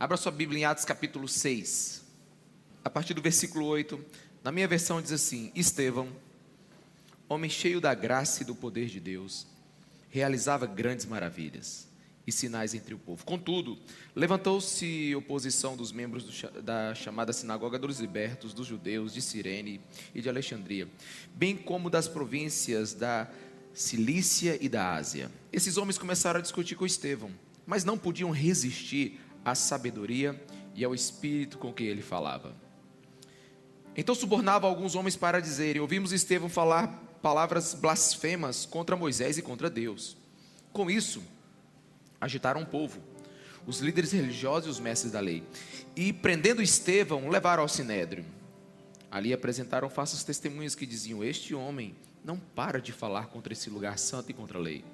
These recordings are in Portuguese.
Abra sua Bíblia em Atos capítulo 6. A partir do versículo 8, na minha versão diz assim: Estevão, homem cheio da graça e do poder de Deus, realizava grandes maravilhas e sinais entre o povo. Contudo, levantou-se oposição dos membros do, da chamada Sinagoga dos Libertos, dos judeus de Cirene e de Alexandria, bem como das províncias da Cilícia e da Ásia. Esses homens começaram a discutir com Estevão, mas não podiam resistir à sabedoria e ao espírito com que ele falava. Então subornava alguns homens para dizerem: Ouvimos Estevão falar palavras blasfemas contra Moisés e contra Deus. Com isso, agitaram o povo, os líderes religiosos e os mestres da lei. E prendendo Estevão, levaram ao sinédrio. Ali apresentaram falsas testemunhas que diziam: Este homem não para de falar contra esse lugar santo e contra a lei.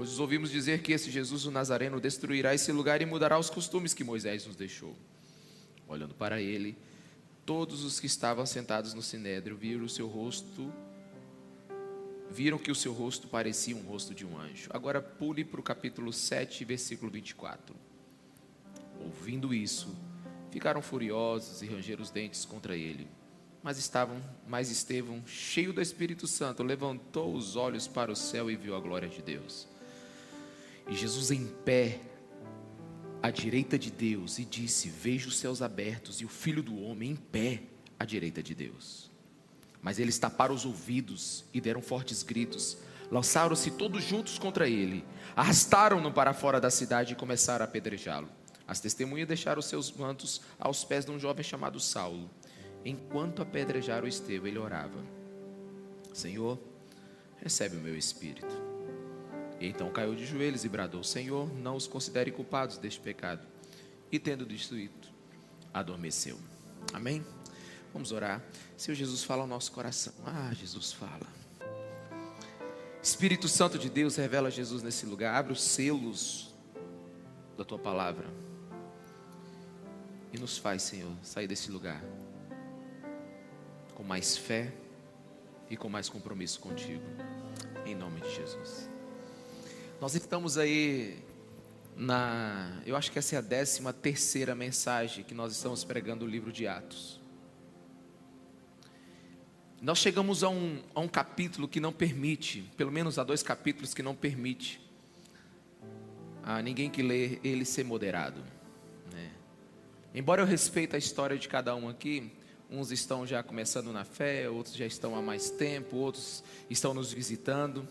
Pois os ouvimos dizer que esse Jesus o Nazareno destruirá esse lugar e mudará os costumes que Moisés nos deixou. Olhando para ele, todos os que estavam sentados no sinédrio viram o seu rosto, viram que o seu rosto parecia um rosto de um anjo. Agora pule para o capítulo 7, versículo 24. Ouvindo isso, ficaram furiosos e rangeram os dentes contra ele. Mas estavam, mas Estevão, cheio do Espírito Santo, levantou os olhos para o céu e viu a glória de Deus. E Jesus em pé, à direita de Deus, e disse: Vejo os céus abertos e o filho do homem em pé à direita de Deus. Mas eles taparam os ouvidos e deram fortes gritos. Lançaram-se todos juntos contra ele, arrastaram-no para fora da cidade e começaram a apedrejá-lo. As testemunhas deixaram seus mantos aos pés de um jovem chamado Saulo. Enquanto apedrejaram Estevão, ele orava: Senhor, recebe o meu espírito. E então caiu de joelhos e bradou: Senhor, não os considere culpados deste pecado. E tendo destruído, adormeceu. Amém? Vamos orar. Senhor Jesus, fala ao nosso coração. Ah, Jesus fala. Espírito Santo de Deus, revela Jesus nesse lugar. Abre os selos da tua palavra. E nos faz, Senhor, sair desse lugar com mais fé e com mais compromisso contigo. Em nome de Jesus. Nós estamos aí na, eu acho que essa é a décima terceira mensagem que nós estamos pregando o livro de Atos. Nós chegamos a um, a um capítulo que não permite, pelo menos a dois capítulos que não permite a ninguém que lê ele ser moderado. Né? Embora eu respeite a história de cada um aqui, uns estão já começando na fé, outros já estão há mais tempo, outros estão nos visitando.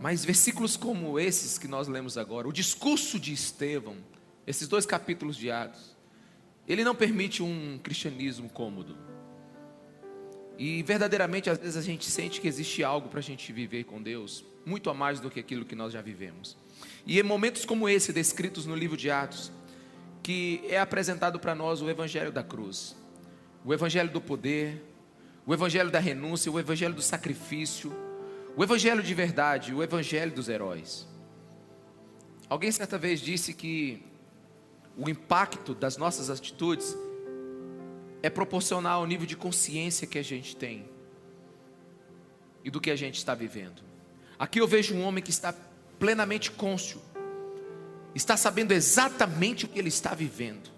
Mas versículos como esses que nós lemos agora, o discurso de Estevão, esses dois capítulos de Atos, ele não permite um cristianismo cômodo. E verdadeiramente, às vezes a gente sente que existe algo para a gente viver com Deus, muito a mais do que aquilo que nós já vivemos. E em momentos como esse, descritos no livro de Atos, que é apresentado para nós o Evangelho da cruz, o Evangelho do poder, o Evangelho da renúncia, o Evangelho do sacrifício, o evangelho de verdade, o evangelho dos heróis. Alguém certa vez disse que o impacto das nossas atitudes é proporcional ao nível de consciência que a gente tem e do que a gente está vivendo. Aqui eu vejo um homem que está plenamente cônscio, está sabendo exatamente o que ele está vivendo.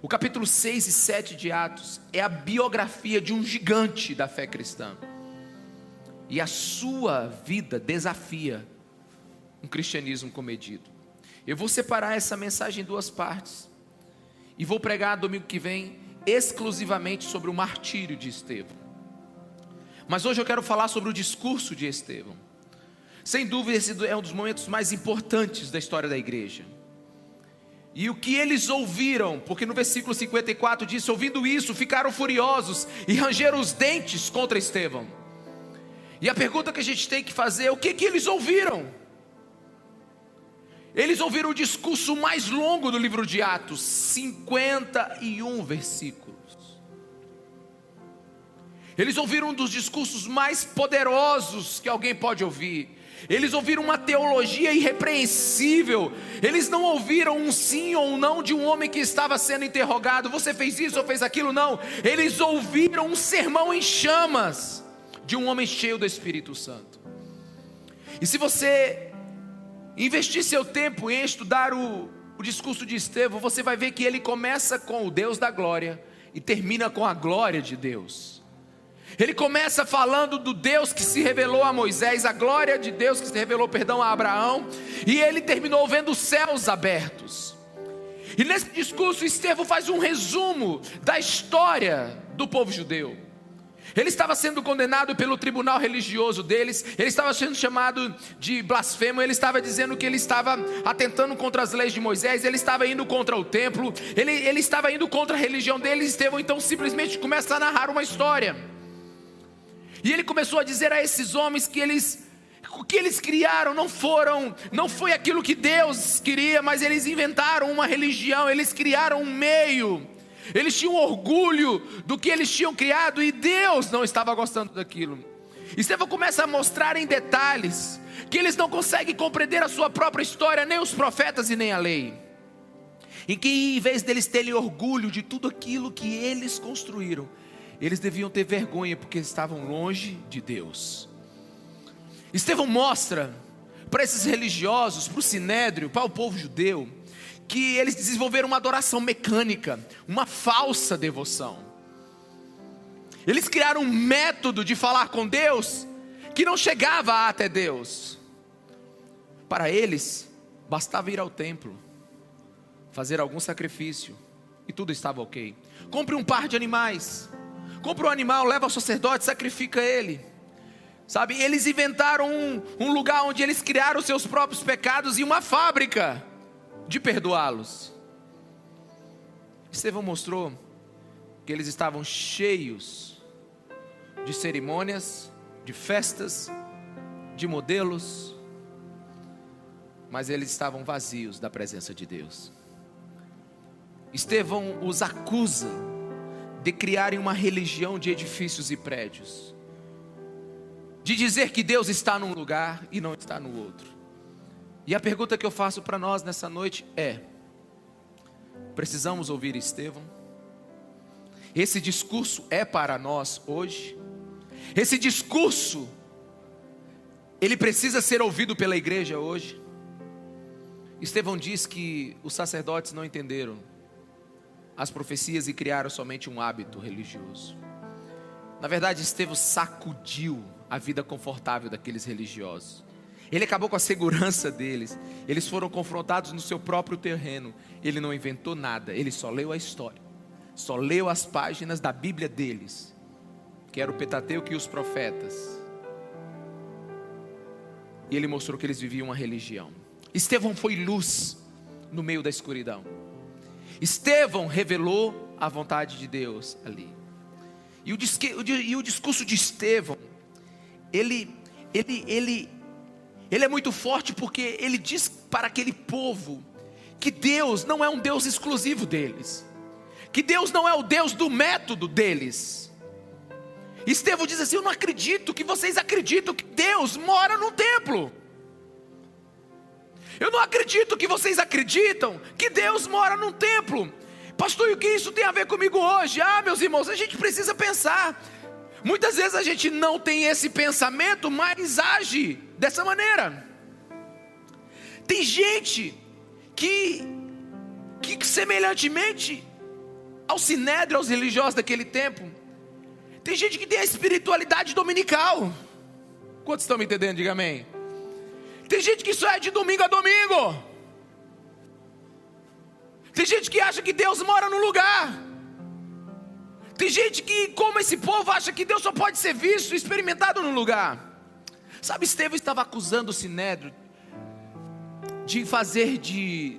O capítulo 6 e 7 de Atos é a biografia de um gigante da fé cristã e a sua vida desafia um cristianismo comedido. Eu vou separar essa mensagem em duas partes e vou pregar domingo que vem exclusivamente sobre o martírio de Estevão. Mas hoje eu quero falar sobre o discurso de Estevão. Sem dúvida, esse é um dos momentos mais importantes da história da igreja. E o que eles ouviram, porque no versículo 54 diz: ouvindo isso, ficaram furiosos e rangeram os dentes contra Estevão. E a pergunta que a gente tem que fazer é: o que, que eles ouviram? Eles ouviram o discurso mais longo do livro de Atos, 51 versículos. Eles ouviram um dos discursos mais poderosos que alguém pode ouvir. Eles ouviram uma teologia irrepreensível. Eles não ouviram um sim ou um não de um homem que estava sendo interrogado. Você fez isso ou fez aquilo? Não. Eles ouviram um sermão em chamas de um homem cheio do Espírito Santo. E se você investir seu tempo em estudar o, o discurso de Estevão, você vai ver que ele começa com o Deus da glória e termina com a glória de Deus. Ele começa falando do Deus que se revelou a Moisés, a glória de Deus que se revelou, perdão, a Abraão, e ele terminou vendo os céus abertos. E nesse discurso, Estevão faz um resumo da história do povo judeu. Ele estava sendo condenado pelo tribunal religioso deles, ele estava sendo chamado de blasfemo, ele estava dizendo que ele estava atentando contra as leis de Moisés, ele estava indo contra o templo, ele, ele estava indo contra a religião deles. Estevão então simplesmente começa a narrar uma história. E ele começou a dizer a esses homens que eles o que eles criaram não foram, não foi aquilo que Deus queria, mas eles inventaram uma religião, eles criaram um meio eles tinham orgulho do que eles tinham criado e Deus não estava gostando daquilo. Estevão começa a mostrar em detalhes que eles não conseguem compreender a sua própria história, nem os profetas e nem a lei. Em que em vez deles terem orgulho de tudo aquilo que eles construíram, eles deviam ter vergonha porque estavam longe de Deus. Estevão mostra para esses religiosos, para o sinédrio, para o povo judeu, que eles desenvolveram uma adoração mecânica, uma falsa devoção. Eles criaram um método de falar com Deus que não chegava até Deus. Para eles, bastava ir ao templo, fazer algum sacrifício e tudo estava ok. Compre um par de animais, compre um animal, leva ao sacerdote, sacrifica ele. Sabe, eles inventaram um, um lugar onde eles criaram seus próprios pecados e uma fábrica de perdoá-los. Estevão mostrou que eles estavam cheios de cerimônias, de festas, de modelos, mas eles estavam vazios da presença de Deus. Estevão os acusa de criarem uma religião de edifícios e prédios, de dizer que Deus está num lugar e não está no outro. E a pergunta que eu faço para nós nessa noite é: precisamos ouvir Estevão? Esse discurso é para nós hoje? Esse discurso, ele precisa ser ouvido pela igreja hoje? Estevão diz que os sacerdotes não entenderam as profecias e criaram somente um hábito religioso. Na verdade, Estevão sacudiu a vida confortável daqueles religiosos. Ele acabou com a segurança deles. Eles foram confrontados no seu próprio terreno. Ele não inventou nada, ele só leu a história. Só leu as páginas da Bíblia deles, que era o Pentateuco e os profetas. E ele mostrou que eles viviam uma religião. Estevão foi luz no meio da escuridão. Estevão revelou a vontade de Deus ali. E o discurso de Estevão, ele, ele, ele ele é muito forte porque ele diz para aquele povo que Deus não é um Deus exclusivo deles, que Deus não é o Deus do método deles. Estevão diz assim: Eu não acredito que vocês acreditam que Deus mora no templo. Eu não acredito que vocês acreditam que Deus mora num templo. Pastor, e o que isso tem a ver comigo hoje? Ah, meus irmãos, a gente precisa pensar. Muitas vezes a gente não tem esse pensamento, mas age dessa maneira. Tem gente que, que semelhantemente ao sinédrio, aos religiosos daquele tempo, tem gente que tem a espiritualidade dominical. Quantos estão me entendendo? Diga amém. Tem gente que só é de domingo a domingo. Tem gente que acha que Deus mora no lugar. Tem gente que, como esse povo, acha que Deus só pode ser visto, experimentado no lugar. Sabe, Estevão estava acusando o Sinédrio de fazer de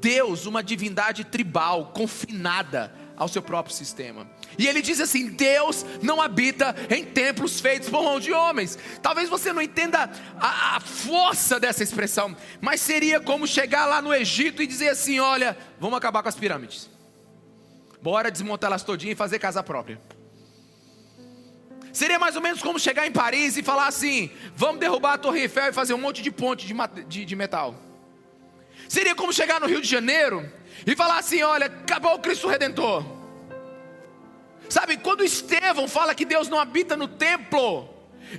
Deus uma divindade tribal, confinada ao seu próprio sistema. E ele diz assim: Deus não habita em templos feitos por mão de homens. Talvez você não entenda a, a, força dessa expressão, mas seria como chegar lá no Egito e dizer assim: Olha, vamos acabar com as pirâmides, bora desmontar elas todinha e fazer casa própria. Seria mais ou menos como chegar em Paris e falar assim: vamos derrubar a Torre Eiffel e fazer um monte de ponte de, de, de metal. Seria como chegar no Rio de Janeiro e falar assim: olha, acabou o Cristo Redentor. Sabe, quando Estevão fala que Deus não habita no templo,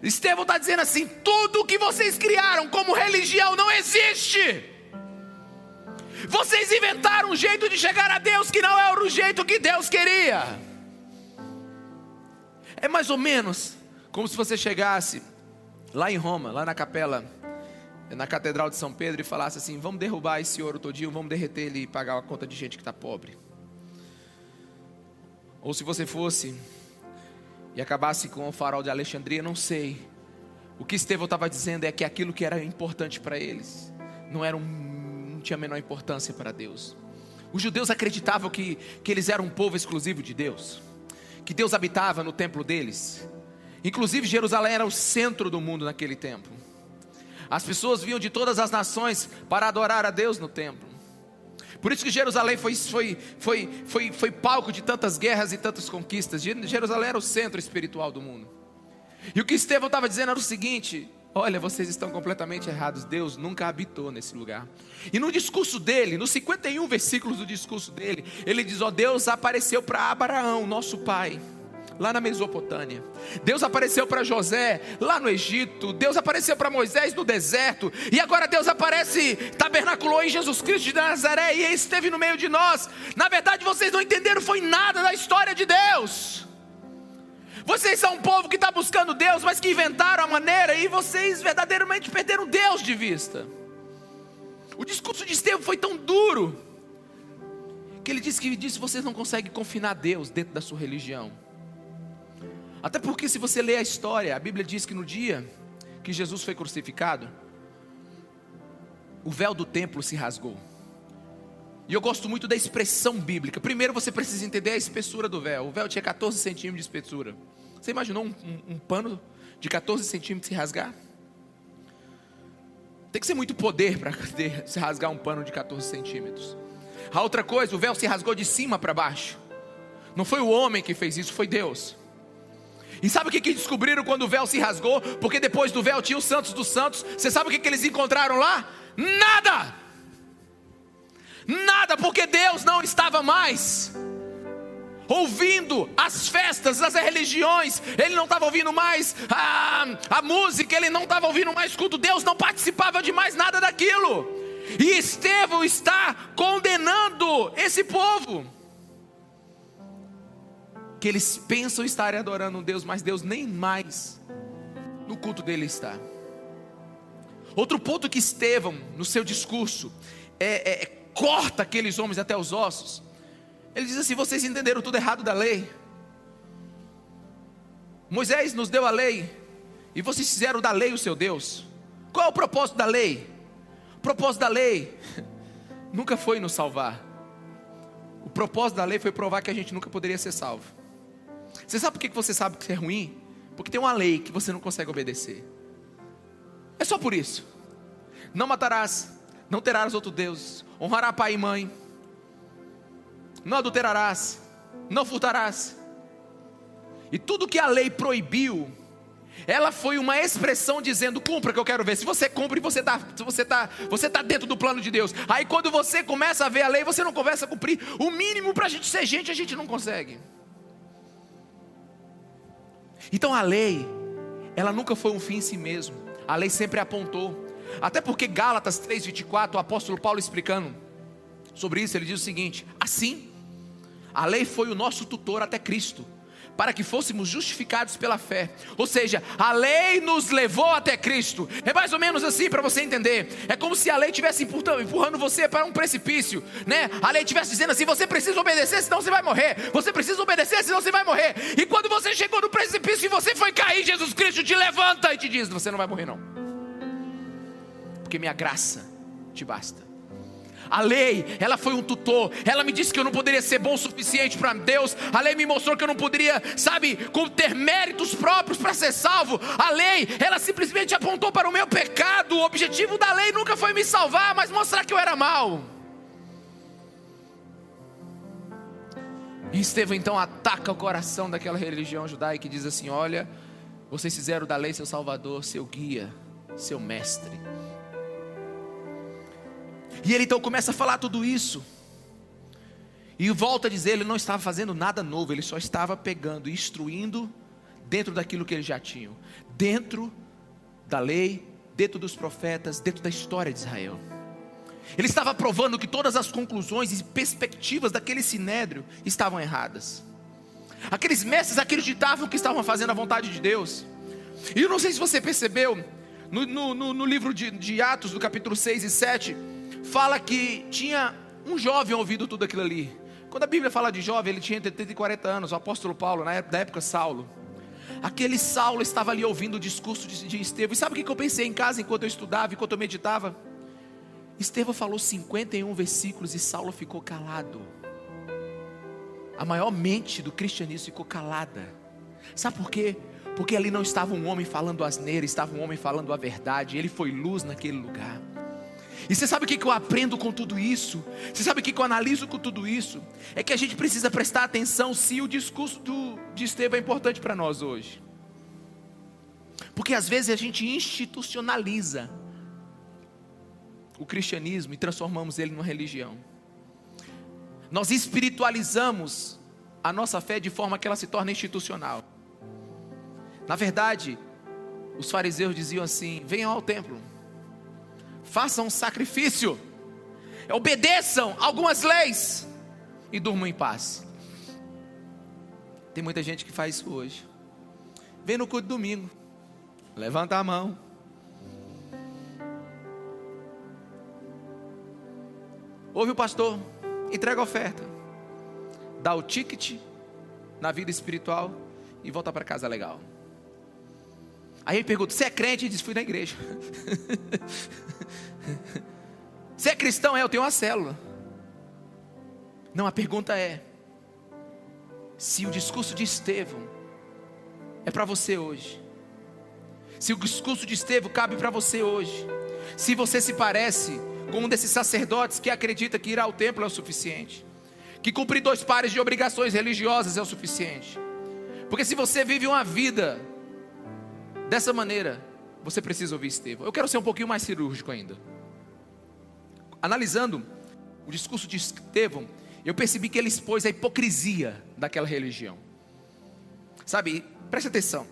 Estevão está dizendo assim: tudo que vocês criaram como religião não existe. Vocês inventaram um jeito de chegar a Deus que não era o jeito que Deus queria. É mais ou menos como se você chegasse lá em Roma, lá na capela, na Catedral de São Pedro, e falasse assim: vamos derrubar esse ouro todinho, vamos derreter ele e pagar a conta de gente que está pobre. Ou se você fosse e acabasse com o farol de Alexandria, não sei. O que Estevão estava dizendo é que aquilo que era importante para eles não, era um, tinha a menor importância para Deus. Os judeus acreditavam que, que eles eram um povo exclusivo de Deus, que Deus habitava no templo deles. Inclusive, Jerusalém era o centro do mundo naquele tempo. As pessoas vinham de todas as nações para adorar a Deus no templo. Por isso que Jerusalém foi, foi, foi, foi, foi palco de tantas guerras e tantas conquistas. Jerusalém era o centro espiritual do mundo. E o que Estevão estava dizendo era o seguinte: Olha, vocês estão completamente errados. Deus nunca habitou nesse lugar. E no discurso dele, nos 51 versículos do discurso dele, ele diz: Ó, oh, Deus apareceu para Abraão, nosso pai lá na Mesopotâmia. Deus apareceu para José lá no Egito. Deus apareceu para Moisés no deserto. E agora Deus aparece, tabernaculou em Jesus Cristo de Nazaré e esteve no meio de nós. Na verdade, vocês não entenderam foi nada Vocês são um povo que está buscando Deus, mas que inventaram a maneira e vocês verdadeiramente perderam Deus de vista. O discurso de Estevão foi tão duro que ele disse que disse vocês não conseguem confinar Deus dentro da sua religião. Até porque, se você ler a história, a Bíblia diz que no dia que Jesus foi crucificado, o véu do templo se rasgou. E eu gosto muito da expressão bíblica. Primeiro você precisa entender a espessura do véu. O véu tinha 14 centímetros de espessura. Você imaginou um, um, um pano de 14 centímetros se rasgar? Tem que ser muito poder para se rasgar um pano de 14 centímetros. A outra coisa, o véu se rasgou de cima para baixo. Não foi o homem que fez isso, foi Deus. E sabe o que, que descobriram quando o véu se rasgou? Porque depois do véu tinha os santos dos santos. Você sabe o que, que eles encontraram lá? Nada! Nada, porque Deus não estava mais ouvindo as festas das religiões, ele não estava ouvindo mais a, a música, ele não estava ouvindo mais culto, Deus não participava de mais nada daquilo. E Estevão está condenando esse povo que eles pensam estarem adorando um Deus, mas Deus nem mais no culto dele está. Outro ponto que Estevão, no seu discurso, é, é, é, corta aqueles homens até os ossos. Ele diz assim: vocês entenderam tudo errado da lei. Moisés nos deu a lei, e vocês fizeram da lei o seu Deus. Qual é o propósito da lei? O propósito da lei nunca foi nos salvar. O propósito da lei foi provar que a gente nunca poderia ser salvo. Você sabe por que você sabe que é ruim? Porque tem uma lei que você não consegue obedecer. É só por isso. Não matarás, não terás outro Deus, honrará pai e mãe, não adulterarás, não furtarás. E tudo que a lei proibiu, ela foi uma expressão dizendo: cumpra que eu quero ver. Se você cumpre, você está você tá, você tá dentro do plano de Deus. Aí quando você começa a ver a lei, você não começa a cumprir. O mínimo para a gente ser gente, a gente não consegue. Então a lei, ela nunca foi um fim em si mesmo. A lei sempre apontou. Até porque Gálatas 3:24, o apóstolo Paulo explicando sobre isso, ele diz o seguinte: assim, a lei foi o nosso tutor até Cristo para que fôssemos justificados pela fé. Ou seja, a lei nos levou até Cristo. É mais ou menos assim para você entender. É como se a lei estivesse empurrando você para um precipício, né? A lei estivesse dizendo assim: você precisa obedecer, senão você vai morrer. Você precisa obedecer, senão você vai morrer. E quando você chegou no precipício e você foi cair, Jesus Cristo te levanta e te diz: você não vai morrer não. Porque minha graça te basta. A lei, ela foi um tutor. Ela me disse que eu não poderia ser bom o suficiente para Deus. A lei me mostrou que eu não poderia, sabe, ter méritos próprios para ser salvo. A lei, ela simplesmente apontou para o meu pecado. O objetivo da lei nunca foi me salvar, mas mostrar que eu era mal. E Estevão então ataca o coração daquela religião judaica e diz assim: Olha, vocês fizeram da lei seu salvador, seu guia, seu mestre. E ele então começa a falar tudo isso. E volta a dizer, ele não estava fazendo nada novo, ele só estava pegando e instruindo dentro daquilo que eles já tinham, dentro da lei, dentro dos profetas, dentro da história de Israel. Ele estava provando que todas as conclusões e perspectivas daquele sinédrio estavam erradas. Aqueles mestres acreditavam que estavam fazendo a vontade de Deus. E eu não sei se você percebeu, no, no, no livro de, de Atos, do capítulo 6 e 7, fala que tinha um jovem ouvido tudo aquilo ali. Quando a Bíblia fala de jovem, ele tinha entre 30 e 40 anos, o apóstolo Paulo, na época, Saulo. Aquele Saulo estava ali ouvindo o discurso de, de Estevão. E sabe o que eu pensei em casa enquanto eu estudava, enquanto eu meditava? Estevão falou 51 versículos e Saulo ficou calado. A maior mente do cristianismo ficou calada. Sabe por quê? Porque ali não estava um homem falando asneira, estava um homem falando a verdade. Ele foi luz naquele lugar. E você sabe o que eu aprendo com tudo isso? Você sabe o que eu analiso com tudo isso? É que a gente precisa prestar atenção se o discurso do, de Estevão é importante para nós hoje. Porque às vezes a gente institucionaliza o cristianismo e transformamos ele numa religião. Nós espiritualizamos a nossa fé de forma que ela se torna institucional. Na verdade, os fariseus diziam assim: venham ao templo, façam um sacrifício, obedeçam algumas leis e durmam em paz. Tem muita gente que faz isso hoje. Vem no culto domingo, levanta a mão, Ouve o pastor, entrega a oferta, dá o ticket na vida espiritual e volta para casa legal. Aí ele pergunta: Você é crente? Ele diz: Fui na igreja. Você é cristão? É, eu tenho uma célula. Não, a pergunta é: se o discurso de Estevão é para você hoje, se o discurso de Estevão cabe para você hoje, se você se parece com um desses sacerdotes que acredita que ir ao templo é o suficiente, que cumprir dois pares de obrigações religiosas é o suficiente. Porque se você vive uma vida dessa maneira, você precisa ouvir Estevão. Eu quero ser um pouquinho mais cirúrgico ainda. Analisando o discurso de Estevão, eu percebi que ele expôs a hipocrisia daquela religião. Sabe, preste atenção.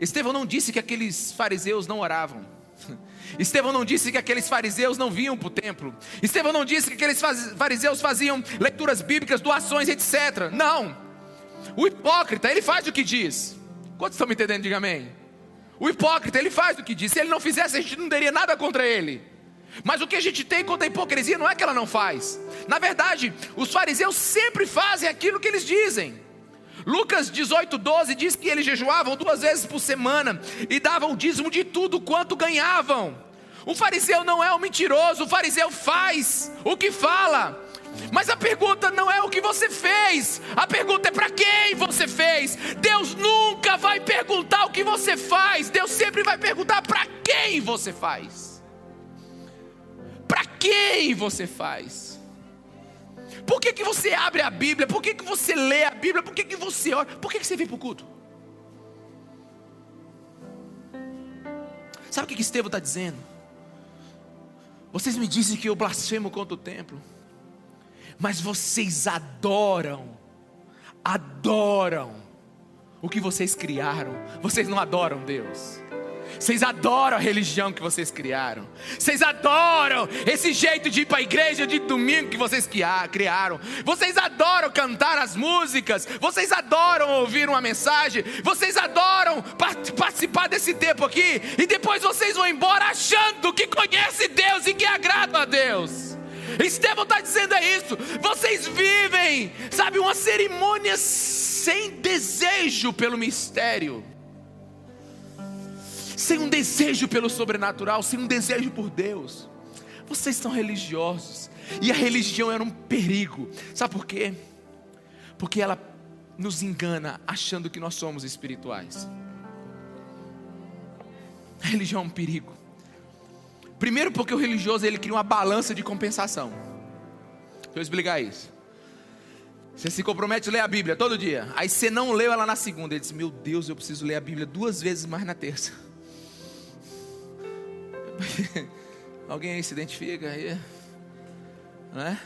Estevão não disse que aqueles fariseus não oravam. Estevão não disse que aqueles fariseus não vinham para o templo. Estevão não disse que aqueles fariseus faziam leituras bíblicas, doações, etc. Não. O hipócrita, ele faz o que diz. Quantos estão me entendendo? Diga amém. O hipócrita, ele faz o que diz. Se ele não fizesse, a gente não teria nada contra ele. Mas o que a gente tem contra a hipocrisia não é que ela não faz. Na verdade, os fariseus sempre fazem aquilo que eles dizem. Lucas 18, 12 diz que eles jejuavam duas vezes por semana e davam o dízimo de tudo quanto ganhavam. O fariseu não é um mentiroso, o fariseu faz o que fala. Mas a pergunta não é o que você fez, a pergunta é para quem você fez. Deus nunca vai perguntar o que você faz, Deus sempre vai perguntar para quem você faz. Para quem você faz? Por que, que você abre a Bíblia? Por que, que você lê a Bíblia? Por que, que você ora? Por que, que você vem para o culto? Sabe o que, que Estevão está dizendo? Vocês me dizem que eu blasfemo contra o templo, mas vocês adoram, adoram o que vocês criaram, vocês não adoram Deus. Vocês adoram a religião que vocês criaram. Vocês adoram esse jeito de ir para a igreja de domingo que vocês criaram. Vocês adoram cantar as músicas. Vocês adoram ouvir uma mensagem. Vocês adoram participar desse tempo aqui. E depois vocês vão embora achando que conhece Deus e que agradam a Deus. Estevão está dizendo é isso. Vocês vivem, sabe, uma cerimônia sem desejo pelo mistério sem um desejo pelo sobrenatural, sem um desejo por Deus. Vocês são religiosos, e a religião era um perigo, sabe por quê? Porque ela nos engana achando que nós somos espirituais. A religião é um perigo. Primeiro, porque o religioso ele cria uma balança de compensação. Deixa eu explicar isso. Você se compromete a ler a Bíblia todo dia. Aí você não leu ela na segunda. Ele diz: Meu Deus, eu preciso ler a Bíblia duas vezes mais na terça. Alguém aí se identifica aí? Né?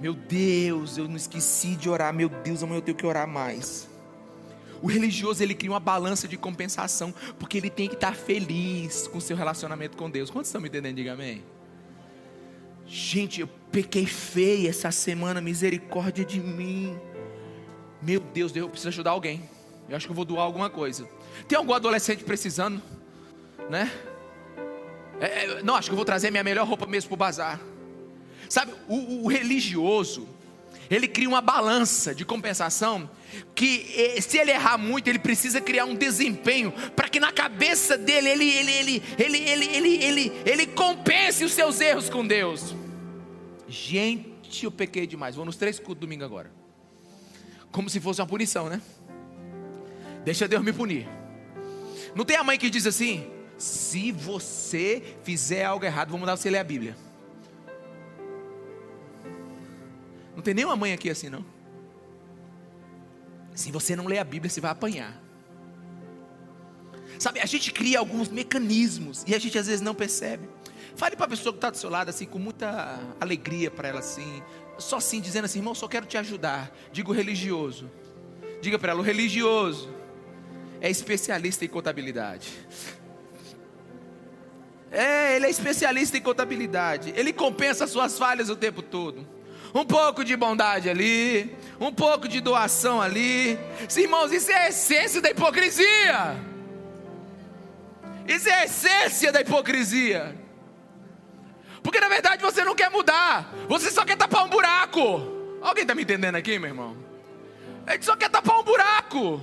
Meu Deus, eu não esqueci de orar. Meu Deus, amanhã eu tenho que orar mais. O religioso ele cria uma balança de compensação, porque ele tem que estar feliz com seu relacionamento com Deus. Quantos estão me entendendo? Diga amém. Gente, eu pequei feio essa semana, misericórdia de mim. Meu Deus, eu preciso ajudar alguém. Eu acho que eu vou doar alguma coisa. Tem algum adolescente precisando, né? É, é, não, acho que eu vou trazer minha melhor roupa mesmo para o bazar. Sabe, o, o religioso, ele cria uma balança de compensação que eh, se ele errar muito, ele precisa criar um desempenho para que na cabeça dele ele ele ele ele ele ele ele, ele compense os seus erros com Deus. Gente, eu pequei demais. Vou nos três cultos domingo agora. Como se fosse uma punição, né? Deixa Deus me punir. Não tem a mãe que diz assim: se você fizer algo errado, vou mandar você ler a Bíblia. Não tem nenhuma mãe aqui assim, não. Se você não ler a Bíblia, você vai apanhar. Sabe, a gente cria alguns mecanismos e a gente às vezes não percebe. Fale para a pessoa que está do seu lado assim, com muita alegria para ela assim, só assim, dizendo assim, irmão, só quero te ajudar. Diga o religioso. Diga para ela, o religioso é especialista em contabilidade. É, ele é especialista em contabilidade. Ele compensa suas falhas o tempo todo um pouco de bondade ali, um pouco de doação ali. Irmãos, isso é a essência da hipocrisia. Isso é a essência da hipocrisia. Porque na verdade você não quer mudar, você só quer tapar um buraco. Alguém está me entendendo aqui, meu irmão? A gente só quer tapar um buraco.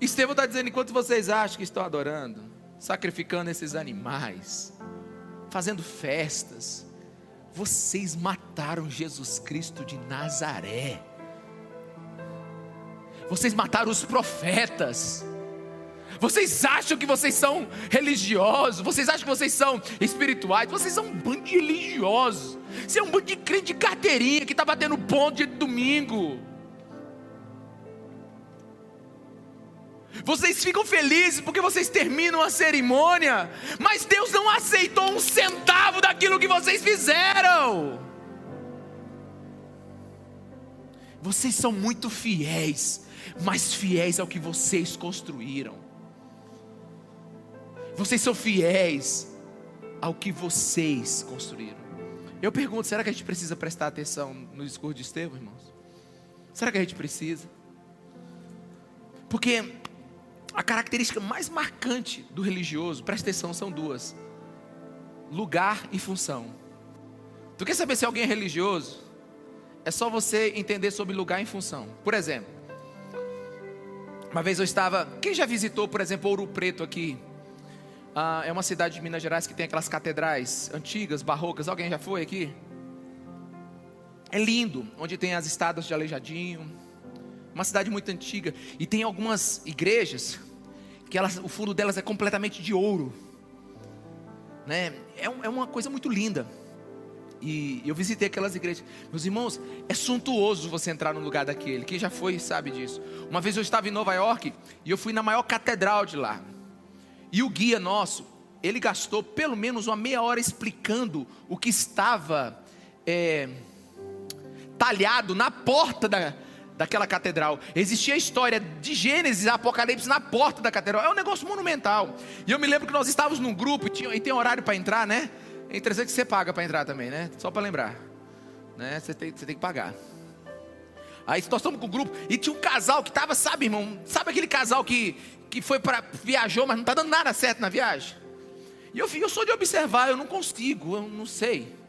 Estevão está dizendo: enquanto vocês acham que estão adorando, sacrificando esses animais, fazendo festas, vocês mataram Jesus Cristo de Nazaré. Vocês mataram os profetas. Vocês acham que vocês são religiosos? Vocês acham que vocês são espirituais? Vocês são um bando de religiosos. Você é um bando de crente de carteirinha que está batendo ponto de domingo. Vocês ficam felizes porque vocês terminam a cerimônia, mas Deus não aceitou um centavo daquilo que vocês fizeram. Vocês são muito fiéis, mas fiéis ao que vocês construíram. Vocês são fiéis ao que vocês construíram. Eu pergunto: será que a gente precisa prestar atenção no discurso de Estevão, irmãos? Será que a gente precisa? Porque a característica mais marcante do religioso, presta atenção, são duas: lugar e função. Tu quer saber se alguém é religioso? É só você entender sobre lugar e função. Por exemplo, uma vez eu estava. Quem já visitou, por exemplo, Ouro Preto aqui? Ah, é uma cidade de Minas Gerais que tem aquelas catedrais antigas, barrocas. Alguém já foi aqui? É lindo, onde tem as estátuas de Aleijadinho, uma cidade muito antiga, e tem algumas igrejas que elas, o fundo delas é completamente de ouro, né? É, é uma coisa muito linda. E eu visitei aquelas igrejas. Meus irmãos, é suntuoso você entrar no lugar daquele. Quem já foi sabe disso. Uma vez eu estava em Nova York e eu fui na maior catedral de lá. E o guia nosso, ele gastou pelo menos uma meia hora explicando o que estava é, talhado na porta da, daquela catedral. Existia a história de Gênesis e Apocalipse na porta da catedral. É um negócio monumental. E eu me lembro que nós estávamos num grupo e, tinha, e tem horário para entrar, né? É interessante que você paga para entrar também, né? Só para lembrar. Né? Você, tem, você tem que pagar. Aí nós estamos com o grupo e tinha um casal que estava, sabe, irmão? Sabe aquele casal que, que foi para viajou, mas não está dando nada certo na viagem? E eu, eu sou de observar, eu não consigo, eu não sei.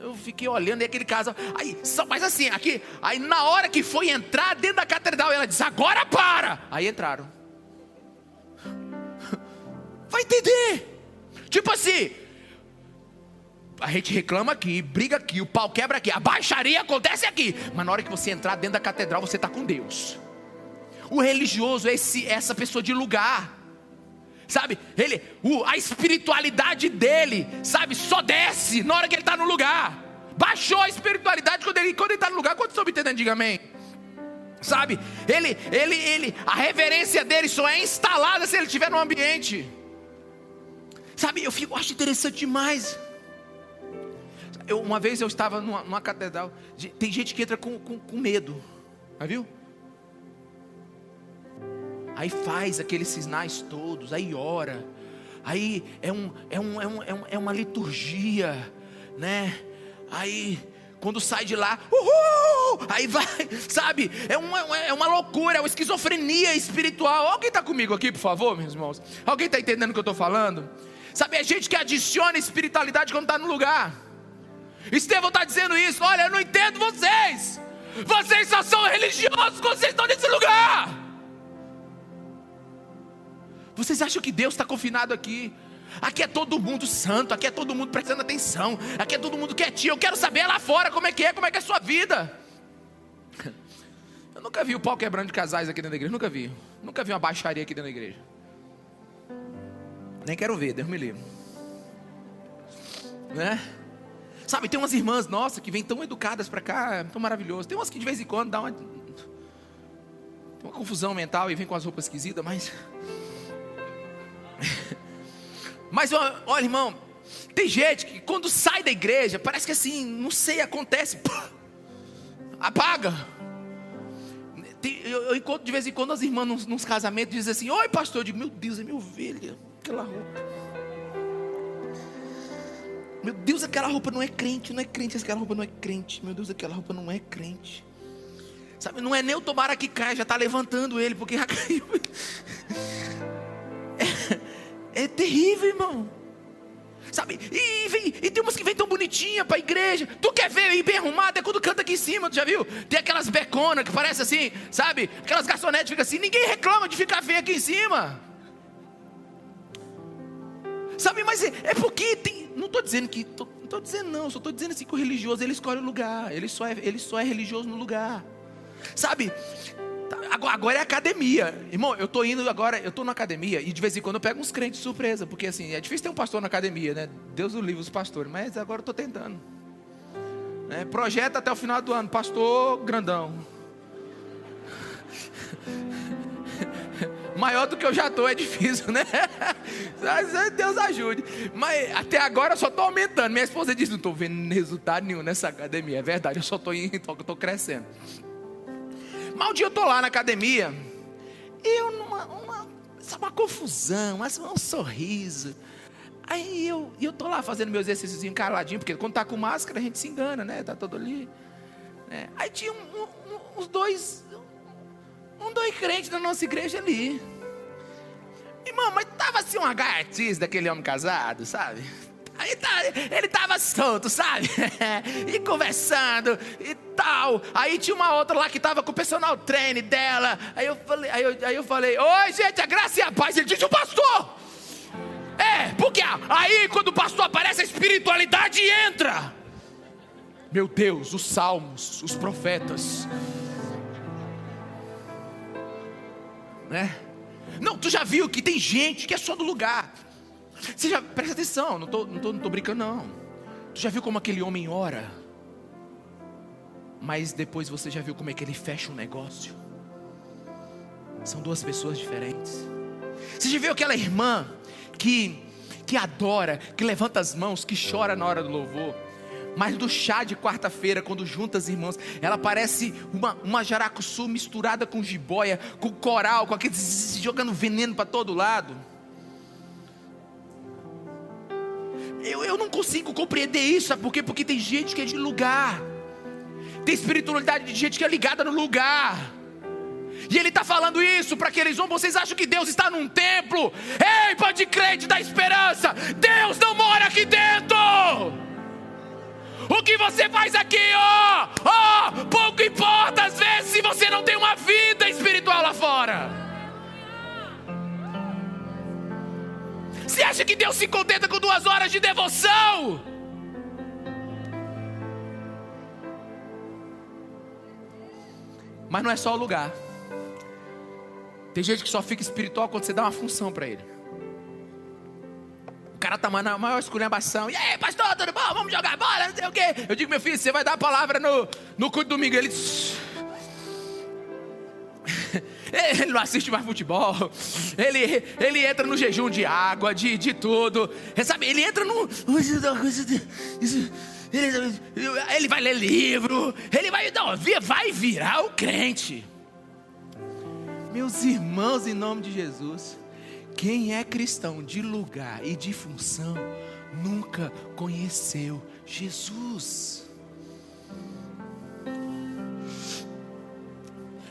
Eu fiquei olhando e aquele casal. Aí, só, mas assim, aqui, aí na hora que foi entrar dentro da catedral, ela disse: agora para! Aí entraram. Vai entender? Tipo assim, a gente reclama aqui, briga aqui, o pau quebra aqui, a baixaria acontece aqui. Mas na hora que você entrar dentro da catedral, você está com Deus. O religioso é esse, essa pessoa de lugar sabe? Ele, o, a espiritualidade dele, sabe? Só desce na hora que ele está no lugar. Baixou a espiritualidade quando ele quando está no lugar. Quando soube entendendo, diga amém. Sabe? Ele, ele, ele, a reverência dele só é instalada se ele estiver no ambiente. Sabe? Eu fico, acho interessante demais. Eu, uma vez eu estava numa, numa catedral. Tem gente que entra com, com, com medo. Já viu? Aí faz aqueles sinais todos, aí ora. aí é, um, é, um, é, um, é, um, é uma liturgia, né? Aí quando sai de lá, uhul, aí vai, sabe? É uma, é uma loucura, é uma esquizofrenia espiritual. Alguém está comigo aqui, por favor, meus irmãos? Alguém está entendendo o que eu estou falando? Sabe, é gente que adiciona espiritualidade quando está no lugar. Estevão está dizendo isso. Olha, eu não entendo vocês. Vocês só são religiosos quando vocês estão nesse lugar. Vocês acham que Deus está confinado aqui? Aqui é todo mundo santo, aqui é todo mundo prestando atenção, aqui é todo mundo quietinho. Eu quero saber lá fora como é que é, como é que é a sua vida. Eu nunca vi o pau quebrando de casais aqui dentro da igreja, nunca vi. Nunca vi uma baixaria aqui dentro da igreja. Nem quero ver, Deus me livre. Né? Sabe, tem umas irmãs nossas que vêm tão educadas para cá, tão maravilhoso. Tem umas que de vez em quando dá uma, uma confusão mental e vem com as roupas esquisitas, mas Mas olha, irmão, tem gente que quando sai da igreja, parece que assim, não sei, acontece, apaga. Eu, eu, encontro de vez em quando as irmãs nos, nos casamentos dizem assim: Oi, pastor. Eu digo: Meu Deus, é minha ovelha, aquela roupa. Meu Deus, aquela roupa não é crente, não é crente, aquela roupa não é crente. Meu Deus, aquela roupa não é crente. Sabe, não é nem o tomara que cai, já está levantando ele, porque já caiu. É terrível, irmão. Sabe? E, vem, e tem umas que vêm tão bonitinha para a igreja. Tu quer ver bem arrumada? É quando canta aqui em cima, tu já viu? Tem aquelas beconas que parece assim, sabe? Aquelas garçonetes ficam assim. Ninguém reclama de ficar feio aqui em cima. Sabe, mas é, é porque tem. Não estou dizendo que. Tô, não estou dizendo não, só estou dizendo assim que o religioso ele escolhe o lugar. Ele só é, ele só é religioso no lugar. Sabe? Agora, é academia. Irmão, eu tô indo agora, eu tô na academia e de vez em quando eu pego uns crentes de surpresa, porque assim, é difícil ter um pastor na academia, né? Deus o livre os pastores, mas agora eu tô tentando. Né? Projeta até o final do ano, pastor grandão. Maior do que eu já estou, é difícil, né? Deus ajude. Mas até agora eu só estou aumentando. Minha esposa diz: não estou vendo resultado nenhum nessa academia. É verdade, eu só estou indo, estou crescendo. Um dia eu estou lá na academia, eu numa uma, sabe, uma confusão, um sorriso. Aí eu estou lá fazendo meu exercício caladinho, porque quando está com máscara a gente se engana, né? Está todo ali. É. Aí tinha um, um, uns dois, um dois crentes da nossa igreja ali. Irmão, mas tava assim uma gaiatice daquele homem casado, sabe? Tá, ele tava solto, sabe? e conversando e tal. Aí tinha uma outra lá que tava com o personal trainer dela. Aí eu falei, aí eu, aí eu falei, oi gente, a graça e a paz. Ele disse, o pastor. É, porque aí quando o pastor aparece, a espiritualidade entra. Meu Deus, os salmos, os profetas. Né? Não, tu já viu que tem gente que é só do lugar. Você já, presta atenção, não estou não tô, não tô brincando, não. Tu já viu como aquele homem ora? Mas depois você já viu como é que ele fecha um negócio? São duas pessoas diferentes. Você já viu aquela irmã que, que adora, que levanta as mãos, que chora na hora do louvor? Mas do chá de quarta-feira, quando junta as irmãs, ela parece uma, uma jaracuçu misturada com jiboia, com coral, com aquele jogando veneno para todo lado. Eu, eu não consigo compreender isso, sabe por quê? Porque tem gente que é de lugar, tem espiritualidade de gente que é ligada no lugar. E ele está falando isso para que eles vão. Vocês acham que Deus está num templo? Ei, pode crente da esperança! Deus não mora aqui dentro! O que você faz aqui, ó, oh, oh, Deus se contenta com duas horas de devoção? Mas não é só o lugar. Tem gente que só fica espiritual quando você dá uma função para ele. O cara tá na maior esculhambação. E aí, pastor, tudo bom? Vamos jogar bola, não sei o quê. Eu digo, meu filho, você vai dar a palavra no, no culto domingo. Ele. Ele não assiste mais futebol. Ele, ele entra no jejum de água, de, de tudo. Sabe, ele entra no. Ele, vai ler livro. Ele vai, não, vai virar o crente. Meus irmãos, em nome de Jesus. Quem é cristão de lugar e de função nunca conheceu Jesus.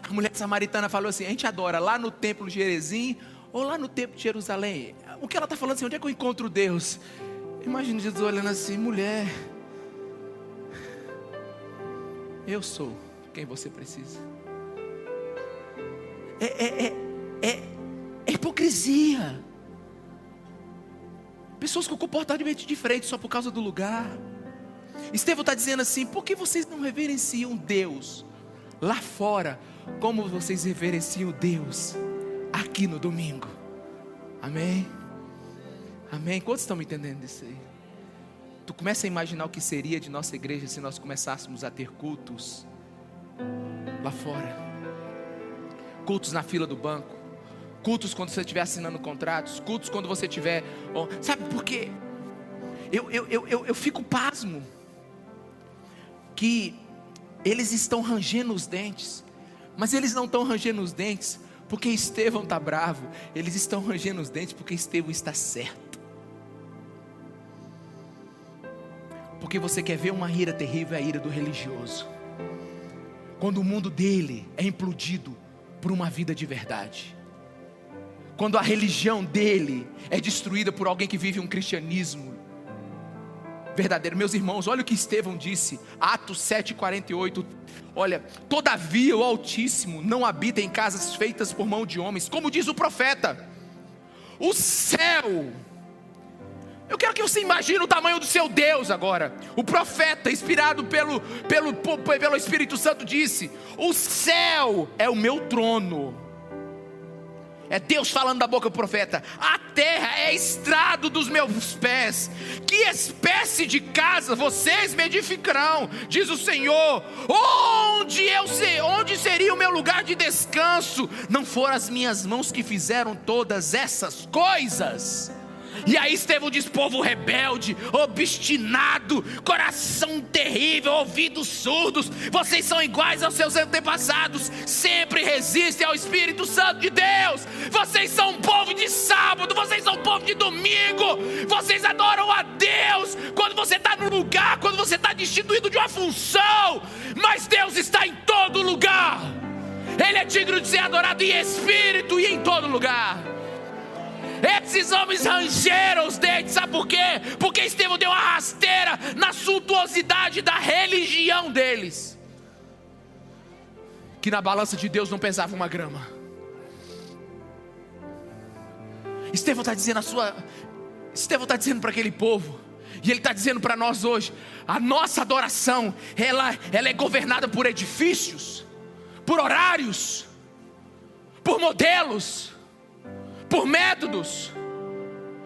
A mulher samaritana falou assim: a gente adora lá no templo de Jerezim ou lá no templo de Jerusalém. O que ela está falando assim? Onde é que eu encontro Deus? Imagina Jesus olhando assim: mulher, eu sou quem você precisa. É, é, é, é, é hipocrisia. Pessoas com comportamento diferente só por causa do lugar. Estevão está dizendo assim: por que vocês não reverenciam Deus lá fora, como vocês reverenciam Deus aqui no domingo? Amém? Amém? Quantos estão me entendendo disso aí? Tu começa a imaginar o que seria de nossa igreja se nós começássemos a ter cultos lá fora cultos na fila do banco, cultos quando você estiver assinando contratos, cultos quando você estiver. Oh, sabe por quê? Eu, eu, eu, eu, eu fico pasmo que eles estão rangendo os dentes, mas eles não estão rangendo os dentes porque Estevão está bravo, eles estão rangendo os dentes porque Estevão está certo. Porque você quer ver uma ira terrível, é a ira do religioso. Quando o mundo dele é implodido por uma vida de verdade. Quando a religião dele é destruída por alguém que vive um cristianismo verdadeiro. Meus irmãos, olha o que Estevão disse, Atos 7,48. Olha, todavia o Altíssimo não habita em casas feitas por mão de homens, como diz o profeta. O céu eu quero que você imagine o tamanho do seu Deus agora. O profeta, inspirado pelo, pelo, pelo Espírito Santo, disse: O céu é o meu trono. É Deus falando da boca do profeta. A terra é estrado dos meus pés. Que espécie de casa vocês me edificarão? Diz o Senhor. Onde eu sei, onde seria o meu lugar de descanso? Não foram as minhas mãos que fizeram todas essas coisas. E aí Estevão diz: povo rebelde, obstinado, coração terrível, ouvidos surdos, vocês são iguais aos seus antepassados, sempre resistem ao Espírito Santo de Deus. Vocês são um povo de sábado, vocês são um povo de domingo, vocês adoram a Deus quando você está no lugar, quando você está destituído de uma função, mas Deus está em todo lugar. Ele é digno de ser adorado em espírito e em todo lugar. Esses homens rangeram os dentes, sabe por quê? Porque Estevão deu uma rasteira na suntuosidade da religião deles, que na balança de Deus não pesava uma grama. Estevão está dizendo a sua, Estevão está dizendo para aquele povo, e ele está dizendo para nós hoje: a nossa adoração, ela, ela é governada por edifícios, por horários, por modelos por métodos,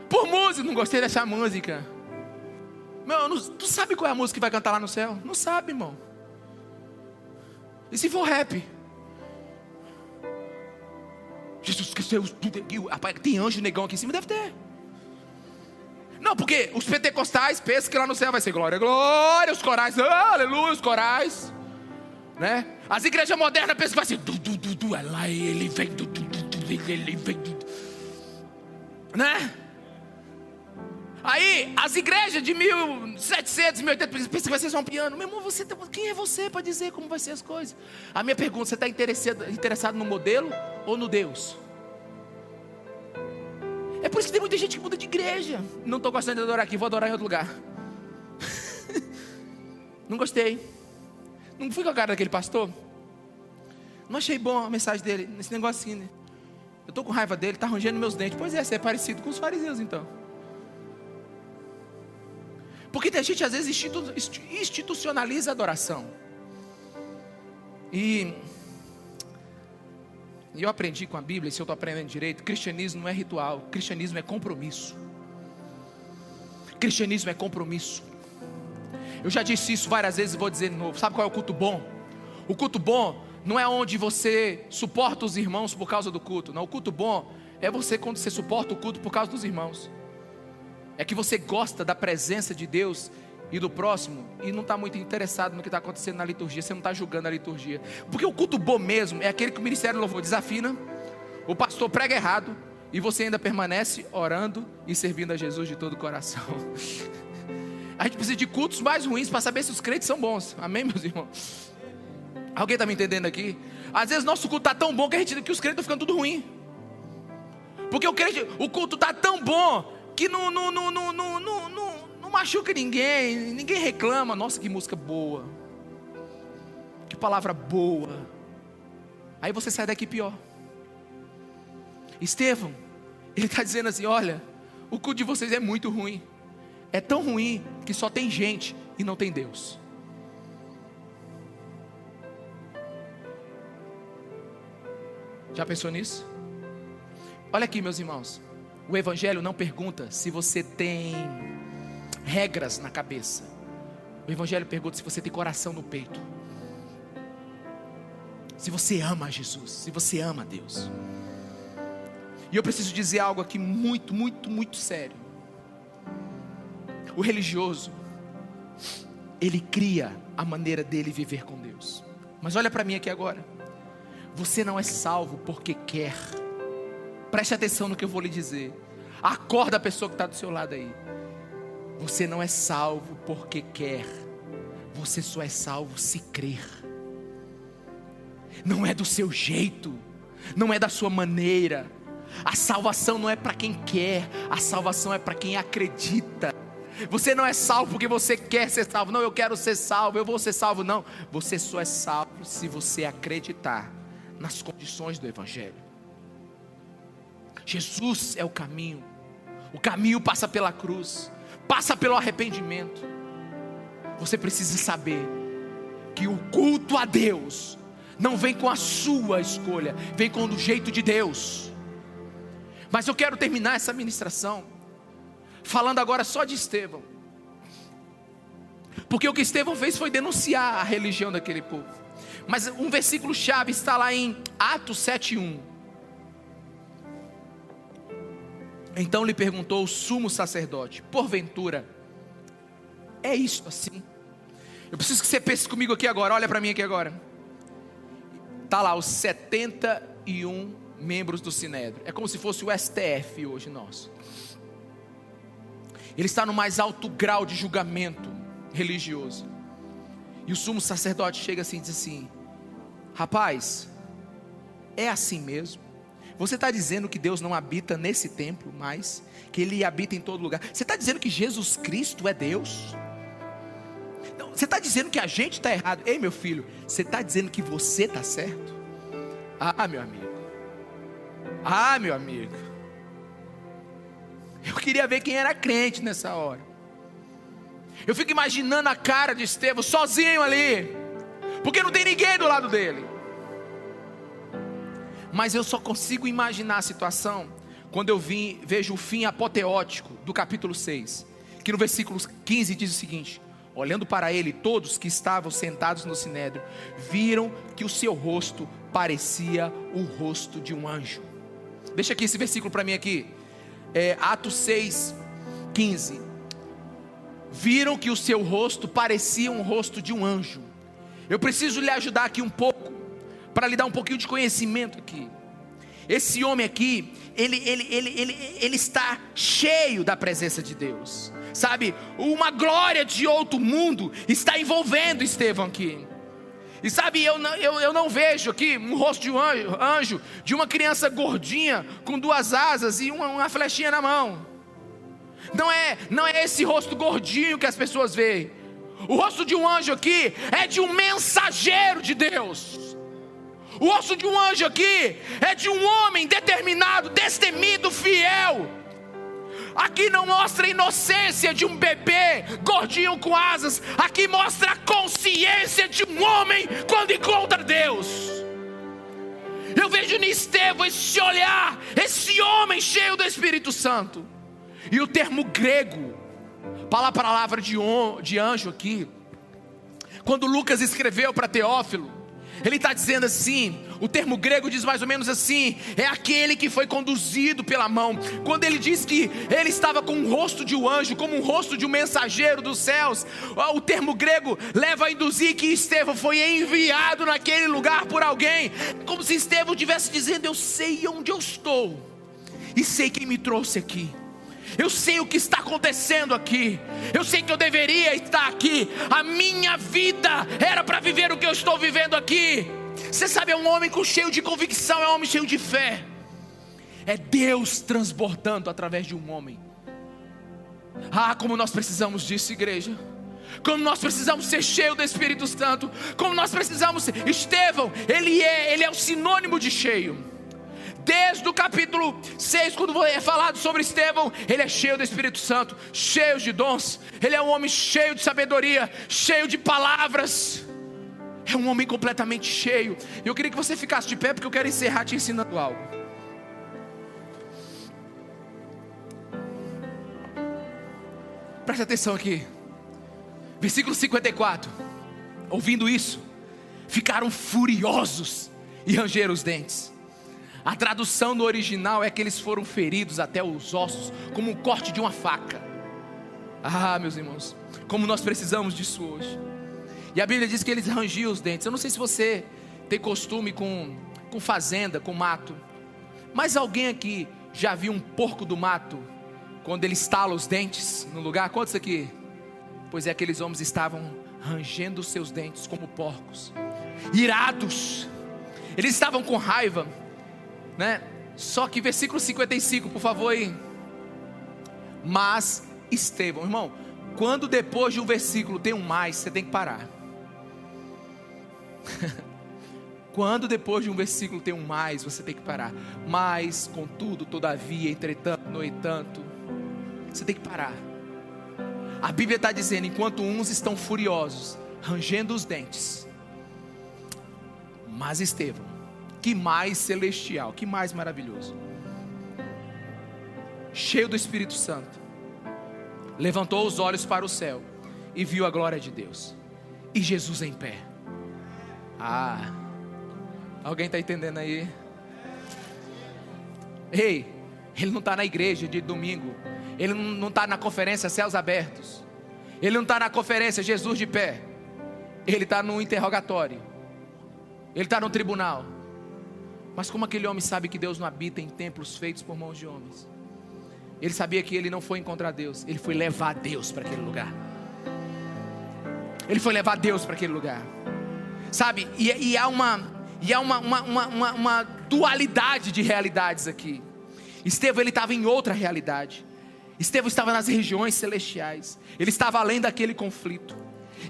por música. Não gostei dessa música. Meu, não, tu sabe qual é a música que vai cantar lá no céu? Não sabe, irmão. E se for rap? Jesus Cristo, tem anjo negão aqui em cima? Deve ter. Não, porque os pentecostais pensam que lá no céu vai ser glória, glória, os corais, aleluia, os corais. Né? As igrejas modernas pensam que vai ser du, du, du, du, é lá ele vem, du, du, du, du, ele vem, du, né? Aí, as igrejas de 1700, 1800 pensam que vai ser só um piano. Meu irmão, você, quem é você para dizer como vai ser as coisas? A minha pergunta, você está interessado, interessado no modelo ou no Deus? É por isso que tem muita gente que muda de igreja. Não estou gostando de adorar aqui, vou adorar em outro lugar. Não gostei. Não fui com a cara daquele pastor. Não achei bom a mensagem dele, nesse negocinho. Né? Eu estou com raiva dele, está rangendo meus dentes. Pois é, você é parecido com os fariseus então. Porque a gente às vezes institucionaliza a adoração. E, e eu aprendi com a Bíblia, se eu estou aprendendo direito, cristianismo não é ritual, cristianismo é compromisso. Cristianismo é compromisso. Eu já disse isso várias vezes e vou dizer de novo. Sabe qual é o culto bom? O culto bom não é onde você suporta os irmãos por causa do culto. Não, o culto bom é você quando você suporta o culto por causa dos irmãos. É que você gosta da presença de Deus e do próximo e não está muito interessado no que está acontecendo na liturgia. Você não está julgando a liturgia. Porque o culto bom mesmo é aquele que o ministério louvor desafina, o pastor prega errado, e você ainda permanece orando e servindo a Jesus de todo o coração. A gente precisa de cultos mais ruins para saber se os crentes são bons. Amém, meus irmãos? Alguém está me entendendo aqui? Às vezes nosso culto está tão bom que, a gente, que os crentes estão ficando tudo ruim. Porque o, crente, o culto está tão bom que não, não, não, não, não, não, não, machuca ninguém, ninguém reclama. Nossa, que música boa. Que palavra boa. Aí você sai daqui pior. Estevão, ele está dizendo assim: olha, o culto de vocês é muito ruim. É tão ruim que só tem gente e não tem Deus. Já pensou nisso? Olha aqui, meus irmãos. O Evangelho não pergunta se você tem regras na cabeça. O Evangelho pergunta se você tem coração no peito. Se você ama Jesus, se você ama Deus. E eu preciso dizer algo aqui muito, muito, muito sério. O religioso, ele cria a maneira dele viver com Deus. Mas olha para mim aqui agora. Você não é salvo porque quer. Preste atenção no que eu vou lhe dizer. Acorda a pessoa que está do seu lado aí. Você não é salvo porque quer. Você só é salvo se crer. Não é do seu jeito, não é da sua maneira. A salvação não é para quem quer, a salvação é para quem acredita. Você não é salvo porque você quer ser salvo. Não, eu quero ser salvo, eu vou ser salvo. Não, você só é salvo se você acreditar nas condições do Evangelho. Jesus é o caminho, o caminho passa pela cruz, passa pelo arrependimento. Você precisa saber que o culto a Deus não vem com a sua escolha, vem com o jeito de Deus. Mas eu quero terminar essa ministração falando agora só de Estevão. Porque o que Estevão fez foi denunciar a religião daquele povo. Mas um versículo chave está lá em Atos 7:1. Então lhe perguntou o sumo sacerdote: Porventura, é isto assim? Eu preciso que você pense comigo aqui agora, olha para mim aqui agora. Está lá os 71 membros do Sinédrio. É como se fosse o STF hoje nosso. Ele está no mais alto grau de julgamento religioso. E o sumo sacerdote chega assim e diz assim: Rapaz, é assim mesmo? Você está dizendo que Deus não habita nesse templo mais? Que Ele habita em todo lugar? Você está dizendo que Jesus Cristo é Deus? Você está dizendo que a gente está errado? Ei, meu filho, você está dizendo que você está certo? Ah, meu amigo. Ah, meu amigo. Eu queria ver quem era crente nessa hora. Eu fico imaginando a cara de Estevão sozinho ali, porque não tem ninguém do lado dele. Mas eu só consigo imaginar a situação quando eu vim, vejo o fim apoteótico do capítulo 6, que no versículo 15 diz o seguinte: Olhando para ele, todos que estavam sentados no sinédrio viram que o seu rosto parecia o rosto de um anjo. Deixa aqui esse versículo para mim aqui. É, Atos 6, 15 viram que o seu rosto parecia um rosto de um anjo. Eu preciso lhe ajudar aqui um pouco, para lhe dar um pouquinho de conhecimento aqui. Esse homem aqui, ele, ele, ele, ele, ele está cheio da presença de Deus, sabe? Uma glória de outro mundo está envolvendo Estevão aqui. E sabe, eu não, eu, eu não vejo aqui um rosto de um anjo, anjo de uma criança gordinha com duas asas e uma, uma flechinha na mão. Não é, não é esse rosto gordinho que as pessoas veem. O rosto de um anjo aqui é de um mensageiro de Deus. O rosto de um anjo aqui é de um homem determinado, destemido, fiel. Aqui não mostra a inocência de um bebê gordinho com asas. Aqui mostra a consciência de um homem quando encontra Deus. Eu vejo em Estevão esse olhar, esse homem cheio do Espírito Santo. E o termo grego, para a palavra de, de anjo aqui, quando Lucas escreveu para Teófilo, ele está dizendo assim: o termo grego diz mais ou menos assim: é aquele que foi conduzido pela mão. Quando ele diz que ele estava com o rosto de um anjo, como um rosto de um mensageiro dos céus, o termo grego leva a induzir que Estevão foi enviado naquele lugar por alguém, como se Estevão estivesse dizendo: Eu sei onde eu estou e sei quem me trouxe aqui. Eu sei o que está acontecendo aqui. Eu sei que eu deveria estar aqui. A minha vida era para viver o que eu estou vivendo aqui. Você sabe, é um homem cheio de convicção, é um homem cheio de fé. É Deus transbordando através de um homem. Ah, como nós precisamos disso, igreja. Como nós precisamos ser cheios do Espírito Santo. Como nós precisamos. Estevão, ele é, ele é o sinônimo de cheio. Desde o capítulo 6, quando é falado sobre Estevão, ele é cheio do Espírito Santo, cheio de dons. Ele é um homem cheio de sabedoria, cheio de palavras. É um homem completamente cheio. Eu queria que você ficasse de pé, porque eu quero encerrar te ensinando algo. Preste atenção aqui. Versículo 54. Ouvindo isso, ficaram furiosos e rangeram os dentes. A tradução no original é que eles foram feridos até os ossos, como um corte de uma faca. Ah, meus irmãos, como nós precisamos disso hoje. E a Bíblia diz que eles rangiam os dentes. Eu não sei se você tem costume com, com fazenda, com mato. Mas alguém aqui já viu um porco do mato quando ele estala os dentes no lugar? Quantos aqui? Pois é, aqueles homens estavam rangendo os seus dentes como porcos, irados. Eles estavam com raiva, né? Só que versículo 55, por favor aí. Mas Estevão, irmão, quando depois de um versículo tem um mais, você tem que parar. Quando depois de um versículo tem um mais, você tem que parar. Mas, contudo, todavia, entretanto, no entanto, você tem que parar. A Bíblia está dizendo: enquanto uns estão furiosos, rangendo os dentes, mas Estevão, que mais celestial, que mais maravilhoso, cheio do Espírito Santo, levantou os olhos para o céu e viu a glória de Deus, e Jesus em pé. Ah, alguém está entendendo aí? Ei, ele não está na igreja de domingo, ele não está na conferência Céus Abertos, ele não está na conferência Jesus de pé, ele está no interrogatório, ele está no tribunal. Mas como aquele homem sabe que Deus não habita em templos feitos por mãos de homens? Ele sabia que ele não foi encontrar Deus, ele foi levar Deus para aquele lugar. Ele foi levar Deus para aquele lugar. Sabe? E, e há, uma, e há uma, uma, uma, uma dualidade de realidades aqui. Estevão ele estava em outra realidade. Estevão estava nas regiões celestiais. Ele estava além daquele conflito.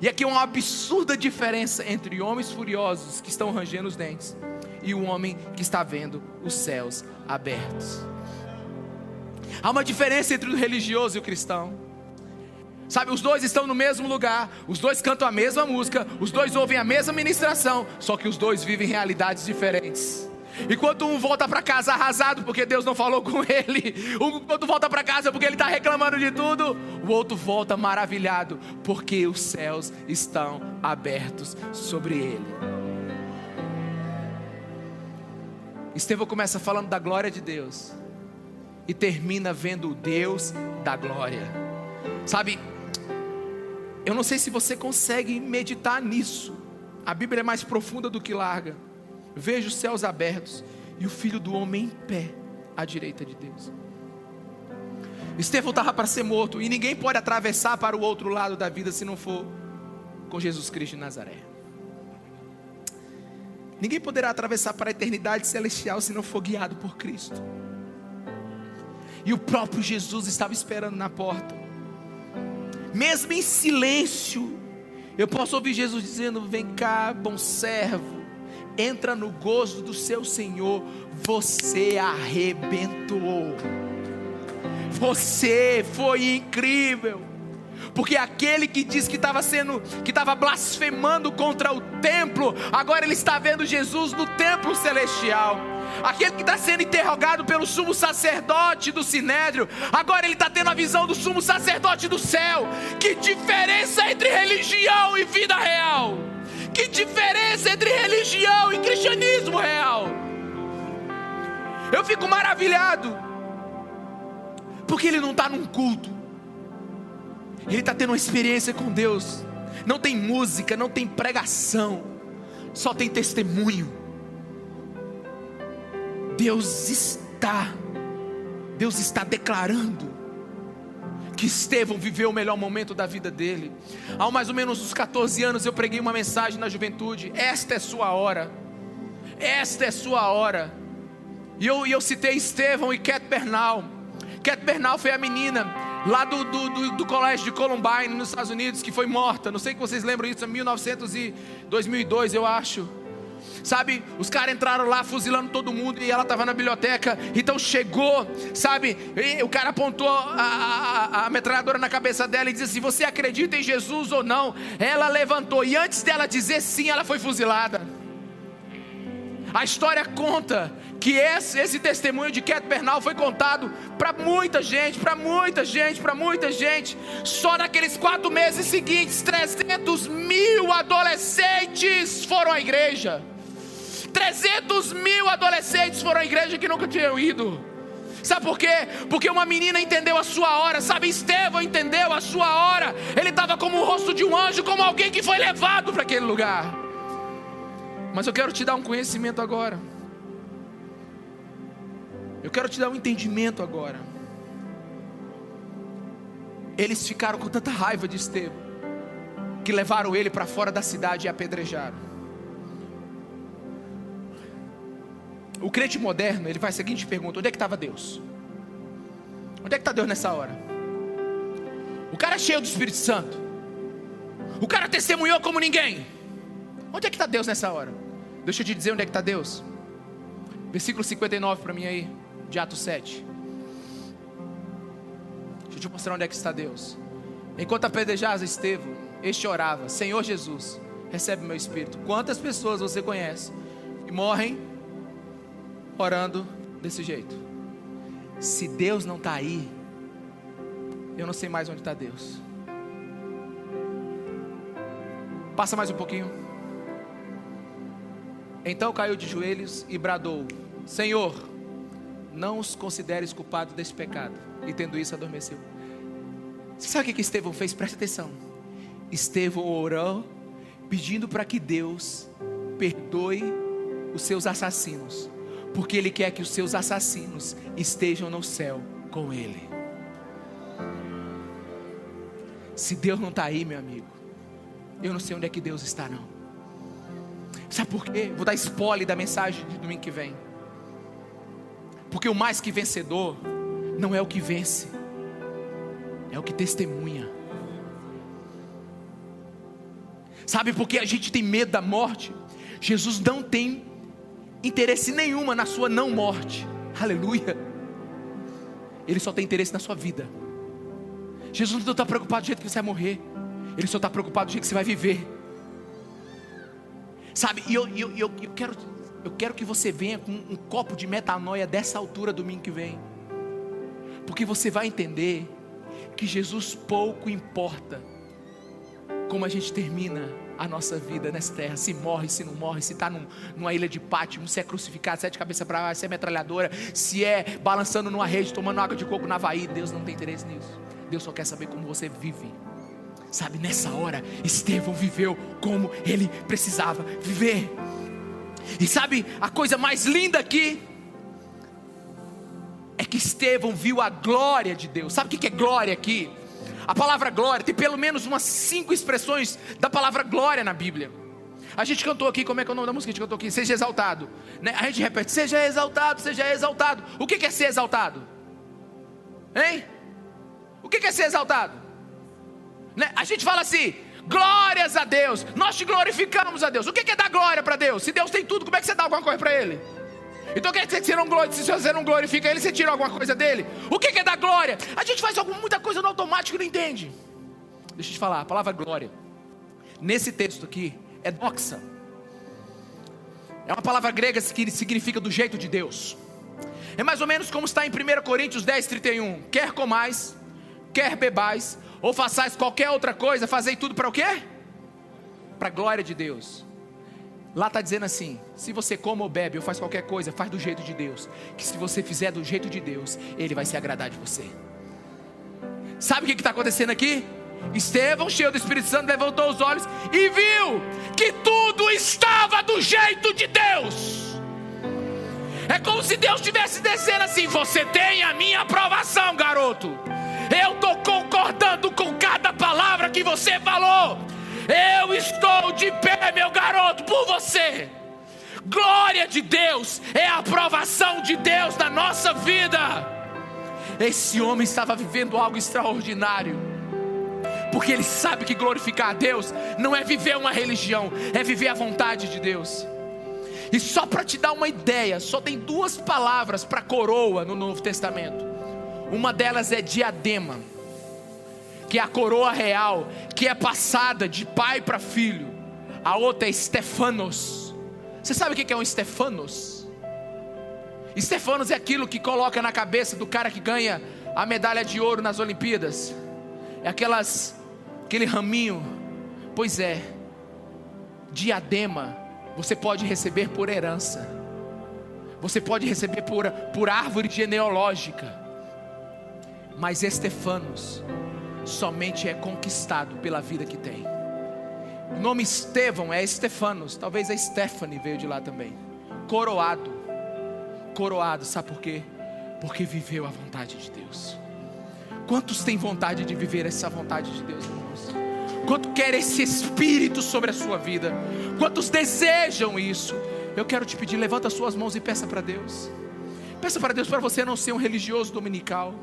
E aqui é uma absurda diferença entre homens furiosos que estão rangendo os dentes e o homem que está vendo os céus abertos. Há uma diferença entre o religioso e o cristão. Sabe, os dois estão no mesmo lugar, os dois cantam a mesma música, os dois ouvem a mesma ministração, só que os dois vivem realidades diferentes. Enquanto um volta para casa arrasado porque Deus não falou com ele, enquanto volta para casa porque ele está reclamando de tudo, o outro volta maravilhado porque os céus estão abertos sobre ele. Estevão começa falando da glória de Deus e termina vendo o Deus da glória. Sabe, eu não sei se você consegue meditar nisso. A Bíblia é mais profunda do que larga. Veja os céus abertos e o filho do homem em pé à direita de Deus. Estevão estava para ser morto e ninguém pode atravessar para o outro lado da vida se não for com Jesus Cristo de Nazaré. Ninguém poderá atravessar para a eternidade celestial se não for guiado por Cristo. E o próprio Jesus estava esperando na porta. Mesmo em silêncio, eu posso ouvir Jesus dizendo: Vem cá, bom servo, entra no gozo do seu Senhor, você arrebentou, você foi incrível porque aquele que disse que estava sendo, que estava blasfemando contra o templo, agora ele está vendo Jesus no templo celestial. Aquele que está sendo interrogado pelo sumo sacerdote do sinédrio, agora ele está tendo a visão do sumo sacerdote do céu. Que diferença entre religião e vida real! Que diferença entre religião e cristianismo real! Eu fico maravilhado, porque ele não está num culto, ele está tendo uma experiência com Deus. Não tem música, não tem pregação, só tem testemunho. Deus está Deus está declarando que Estevão viveu o melhor momento da vida dele. Há mais ou menos uns 14 anos eu preguei uma mensagem na juventude: Esta é sua hora, esta é sua hora. E eu, eu citei Estevão e Cat Bernal. Cat Bernal foi a menina lá do, do, do, do, colégio de Columbine, nos Estados Unidos, que foi morta. Não sei se vocês lembram disso, em 1900 e 2002, eu acho. Sabe, os caras entraram lá fuzilando todo mundo e ela estava na biblioteca. Então chegou, sabe, o cara apontou a, a, a metralhadora na cabeça dela e disse assim: Você acredita em Jesus ou não? Ela levantou e antes dela dizer sim, ela foi fuzilada. A história conta que esse, esse testemunho de Cat Bernal foi contado para muita gente, para muita gente, para muita gente. Só naqueles quatro meses seguintes, 300 mil adolescentes foram à igreja. 300 mil adolescentes foram à igreja que nunca tinham ido. Sabe por quê? Porque uma menina entendeu a sua hora, sabe? Estevão entendeu a sua hora. Ele estava como o rosto de um anjo, como alguém que foi levado para aquele lugar. Mas eu quero te dar um conhecimento agora. Eu quero te dar um entendimento agora. Eles ficaram com tanta raiva de Estevão que levaram ele para fora da cidade e apedrejaram. O crente moderno, ele faz a seguinte pergunta: onde é que estava Deus? Onde é que está Deus nessa hora? O cara é cheio do Espírito Santo. O cara testemunhou como ninguém. Onde é que está Deus nessa hora? Deixa eu te dizer onde é que está Deus. Versículo 59 para mim aí, de Atos 7. Deixa eu te mostrar onde é que está Deus. Enquanto apedrejava Estevão, este orava: Senhor Jesus, recebe meu espírito. Quantas pessoas você conhece e morrem orando desse jeito? Se Deus não está aí, eu não sei mais onde está Deus. Passa mais um pouquinho. Então caiu de joelhos e bradou: Senhor, não os consideres culpados desse pecado. E tendo isso, adormeceu. Você sabe o que Estevão fez? Presta atenção. Estevão orou, pedindo para que Deus perdoe os seus assassinos, porque ele quer que os seus assassinos estejam no céu com ele. Se Deus não está aí, meu amigo, eu não sei onde é que Deus está, não. Sabe por quê? Vou dar spoiler da mensagem de domingo que vem. Porque o mais que vencedor não é o que vence, é o que testemunha. Sabe por que a gente tem medo da morte? Jesus não tem interesse nenhuma na sua não morte. Aleluia. Ele só tem interesse na sua vida. Jesus não está preocupado do jeito que você vai morrer. Ele só está preocupado do jeito que você vai viver. Sabe, e eu, eu, eu, eu, quero, eu quero que você venha com um copo de metanoia dessa altura domingo que vem. Porque você vai entender que Jesus pouco importa como a gente termina a nossa vida nessa terra, se morre, se não morre, se está num, numa ilha de pátio, se é crucificado, se é de cabeça para baixo, se é metralhadora, se é balançando numa rede, tomando água de coco na Havaí, Deus não tem interesse nisso. Deus só quer saber como você vive. Sabe, nessa hora, Estevão viveu como ele precisava viver. E sabe, a coisa mais linda aqui é que Estevão viu a glória de Deus. Sabe o que é glória aqui? A palavra glória tem pelo menos umas cinco expressões da palavra glória na Bíblia. A gente cantou aqui, como é que é o nome da música? A gente cantou aqui, seja exaltado. Né? A gente repete, seja exaltado, seja exaltado. O que é ser exaltado? Hein? O que é ser exaltado? Né? A gente fala assim, glórias a Deus, nós te glorificamos a Deus. O que é dar glória para Deus? Se Deus tem tudo, como é que você dá alguma coisa para Ele? Então quer dizer que você não, se você não glorifica Ele, você tira alguma coisa dele? O que é dar glória? A gente faz muita coisa no automático e não entende. Deixa eu te falar, a palavra glória, nesse texto aqui, é doxa. É uma palavra grega que significa do jeito de Deus. É mais ou menos como está em 1 Coríntios 10, 31. Quer comais, quer bebais, ou façais qualquer outra coisa, fazei tudo para o quê? Para a glória de Deus. Lá está dizendo assim: se você come ou bebe ou faz qualquer coisa, faz do jeito de Deus. Que se você fizer do jeito de Deus, Ele vai se agradar de você. Sabe o que está acontecendo aqui? Estevão, cheio do Espírito Santo, levantou os olhos e viu que tudo estava do jeito de Deus. É como se Deus estivesse descendo assim: Você tem a minha aprovação, garoto. Eu estou concordando com cada palavra que você falou. Eu estou de pé, meu garoto, por você. Glória de Deus é a aprovação de Deus na nossa vida. Esse homem estava vivendo algo extraordinário, porque ele sabe que glorificar a Deus não é viver uma religião, é viver a vontade de Deus. E só para te dar uma ideia, só tem duas palavras para coroa no Novo Testamento. Uma delas é diadema, que é a coroa real, que é passada de pai para filho. A outra é Stefanos você sabe o que é um Stefanos? Stefanos é aquilo que coloca na cabeça do cara que ganha a medalha de ouro nas Olimpíadas. É aquelas, aquele raminho. Pois é, diadema você pode receber por herança. Você pode receber por, por árvore genealógica. Mas Estefanos somente é conquistado pela vida que tem. O nome Estevão é Estefanos, talvez a Stephanie veio de lá também. Coroado. Coroado, sabe por quê? Porque viveu a vontade de Deus. Quantos têm vontade de viver essa vontade de Deus, irmãos? Quanto quer esse espírito sobre a sua vida? Quantos desejam isso? Eu quero te pedir, levanta as suas mãos e peça para Deus. Peça para Deus para você não ser um religioso dominical.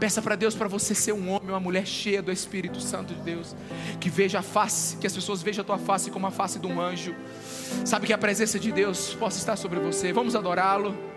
Peça para Deus para você ser um homem, uma mulher cheia do Espírito Santo de Deus, que veja a face, que as pessoas vejam a tua face como a face de um anjo. Sabe que a presença de Deus possa estar sobre você. Vamos adorá-lo.